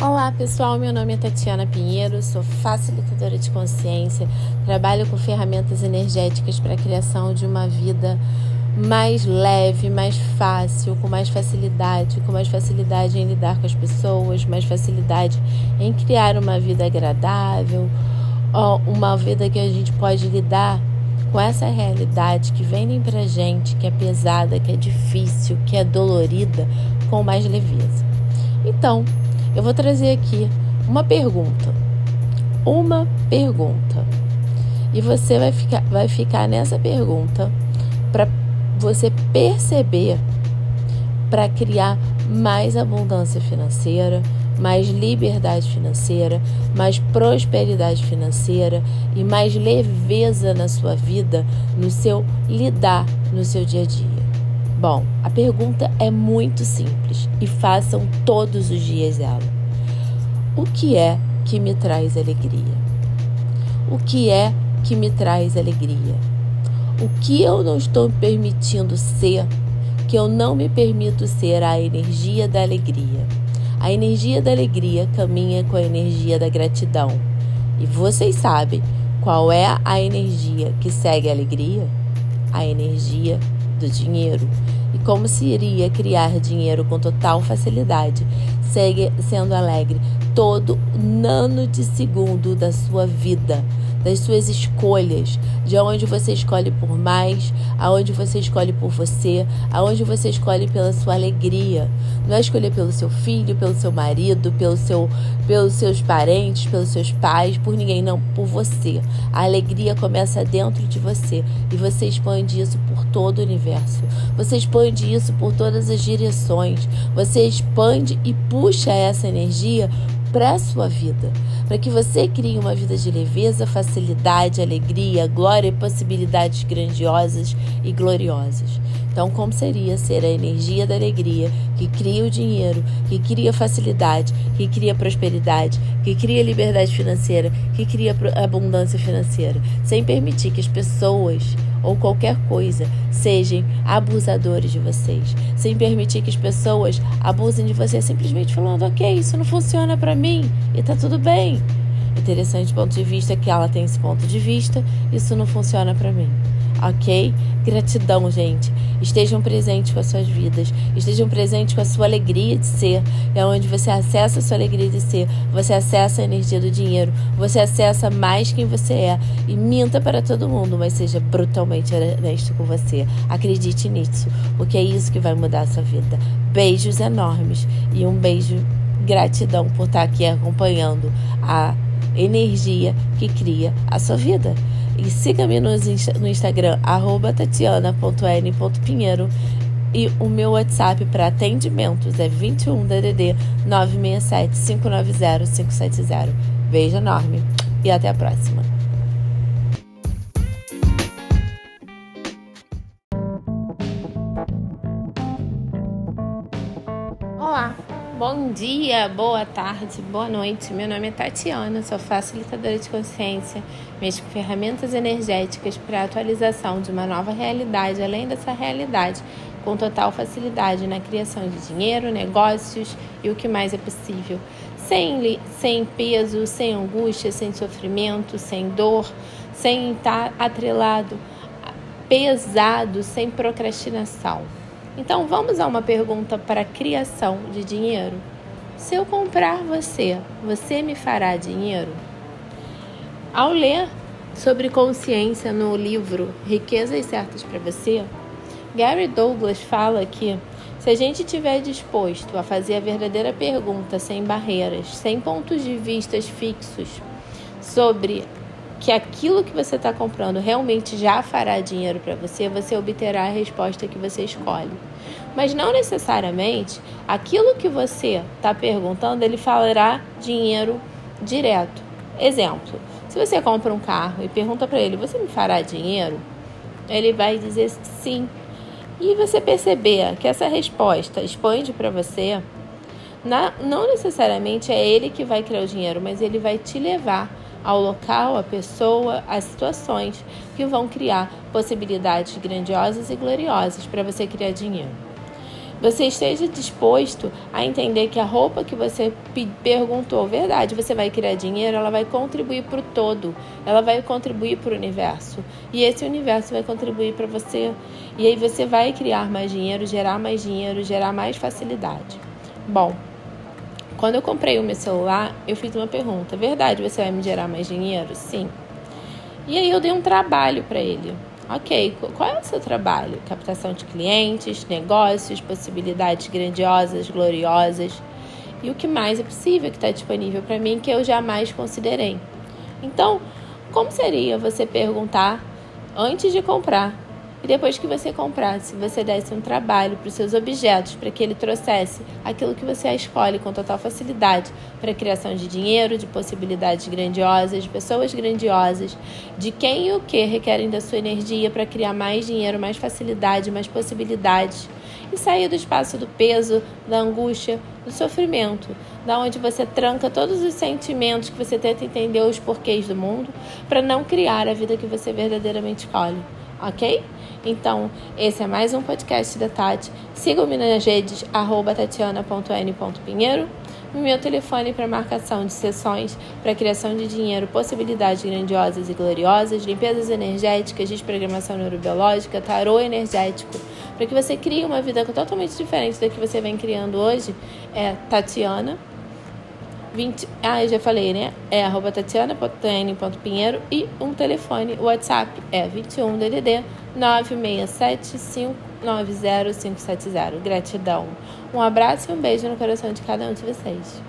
Olá pessoal, meu nome é Tatiana Pinheiro, sou facilitadora de consciência, trabalho com ferramentas energéticas para a criação de uma vida mais leve, mais fácil, com mais facilidade, com mais facilidade em lidar com as pessoas, mais facilidade em criar uma vida agradável, uma vida que a gente pode lidar com essa realidade que vem pra gente, que é pesada, que é difícil, que é dolorida, com mais leveza. Então, eu vou trazer aqui uma pergunta. Uma pergunta. E você vai ficar, vai ficar nessa pergunta para você perceber, para criar mais abundância financeira, mais liberdade financeira, mais prosperidade financeira e mais leveza na sua vida, no seu lidar no seu dia a dia. Bom, a pergunta é muito simples e façam todos os dias ela. O que é que me traz alegria? O que é que me traz alegria? O que eu não estou permitindo ser, que eu não me permito ser a energia da alegria? A energia da alegria caminha com a energia da gratidão. E vocês sabem qual é a energia que segue a alegria? A energia do dinheiro. E como se iria criar dinheiro com total facilidade, segue sendo alegre todo nano de segundo da sua vida das suas escolhas, de onde você escolhe por mais, aonde você escolhe por você, aonde você escolhe pela sua alegria. Não é escolher pelo seu filho, pelo seu marido, pelo seu, pelos seus parentes, pelos seus pais, por ninguém, não, por você. A alegria começa dentro de você e você expande isso por todo o universo. Você expande isso por todas as direções. Você expande e puxa essa energia para a sua vida, para que você crie uma vida de leveza, facilidade, alegria, glória e possibilidades grandiosas e gloriosas. Então, como seria ser a energia da alegria que cria o dinheiro, que cria facilidade, que cria prosperidade, que cria liberdade financeira, que cria abundância financeira, sem permitir que as pessoas ou qualquer coisa sejam abusadores de vocês, sem permitir que as pessoas abusem de você simplesmente falando, ok, isso não funciona para mim e tá tudo bem. Interessante ponto de vista que ela tem esse ponto de vista, isso não funciona para mim ok? Gratidão, gente. Estejam presentes com as suas vidas, estejam presentes com a sua alegria de ser. É onde você acessa a sua alegria de ser, você acessa a energia do dinheiro, você acessa mais quem você é. E minta para todo mundo, mas seja brutalmente honesto com você. Acredite nisso, porque é isso que vai mudar a sua vida. Beijos enormes e um beijo, gratidão por estar aqui acompanhando a energia que cria a sua vida. E siga-me no, no Instagram, tatiana.n.pinheiro. E o meu WhatsApp para atendimentos é 21 DDD 967 590 570. Beijo enorme e até a próxima. Bom dia, boa tarde, boa noite. Meu nome é Tatiana, sou facilitadora de consciência, mexo com ferramentas energéticas para a atualização de uma nova realidade, além dessa realidade, com total facilidade na criação de dinheiro, negócios e o que mais é possível. Sem, sem peso, sem angústia, sem sofrimento, sem dor, sem estar atrelado, pesado, sem procrastinação. Então vamos a uma pergunta para criação de dinheiro. Se eu comprar você, você me fará dinheiro? Ao ler sobre consciência no livro Riquezas Certas para Você, Gary Douglas fala que se a gente estiver disposto a fazer a verdadeira pergunta sem barreiras, sem pontos de vistas fixos sobre que aquilo que você está comprando realmente já fará dinheiro para você, você obterá a resposta que você escolhe. Mas não necessariamente aquilo que você está perguntando ele falará dinheiro direto. Exemplo: se você compra um carro e pergunta para ele, você me fará dinheiro? Ele vai dizer sim. E você perceber que essa resposta expande para você, não necessariamente é ele que vai criar o dinheiro, mas ele vai te levar ao local, à pessoa, às situações que vão criar possibilidades grandiosas e gloriosas para você criar dinheiro. você esteja disposto a entender que a roupa que você perguntou, verdade, você vai criar dinheiro, ela vai contribuir para o todo, ela vai contribuir para o universo. E esse universo vai contribuir para você. E aí você vai criar mais dinheiro, gerar mais dinheiro, gerar mais facilidade. Bom, quando eu comprei o meu celular, eu fiz uma pergunta: verdade, você vai me gerar mais dinheiro? Sim. E aí eu dei um trabalho para ele. Ok, qual é o seu trabalho? Captação de clientes, negócios, possibilidades grandiosas, gloriosas e o que mais é possível que está disponível para mim que eu jamais considerei. Então, como seria você perguntar antes de comprar e depois que você comprasse, você desse um trabalho para os seus objetos, para que ele trouxesse aquilo que você escolhe com total facilidade para a criação de dinheiro, de possibilidades grandiosas, de pessoas grandiosas, de quem e o que requerem da sua energia para criar mais dinheiro, mais facilidade, mais possibilidades. E sair do espaço do peso, da angústia, do sofrimento, da onde você tranca todos os sentimentos que você tenta entender os porquês do mundo para não criar a vida que você verdadeiramente escolhe ok? Então, esse é mais um podcast da Tati. Sigam-me nas redes, arroba tatiana.n.pinheiro. Meu telefone para marcação de sessões para criação de dinheiro, possibilidades grandiosas e gloriosas, limpezas energéticas, desprogramação neurobiológica, tarô energético, para que você crie uma vida totalmente diferente da que você vem criando hoje, é Tatiana 20, ah, eu já falei, né? É arroba tatiana.n.pinheiro e um telefone, o WhatsApp é 21 DDD 967 Gratidão. Um abraço e um beijo no coração de cada um de vocês.